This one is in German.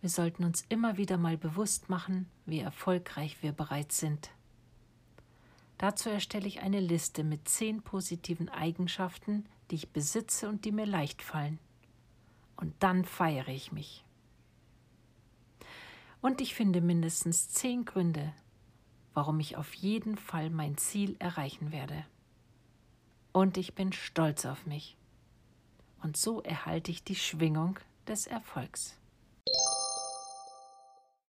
Wir sollten uns immer wieder mal bewusst machen, wie erfolgreich wir bereits sind. Dazu erstelle ich eine Liste mit zehn positiven Eigenschaften, die ich besitze und die mir leicht fallen. Und dann feiere ich mich. Und ich finde mindestens zehn Gründe, warum ich auf jeden Fall mein Ziel erreichen werde. Und ich bin stolz auf mich. Und so erhalte ich die Schwingung des Erfolgs.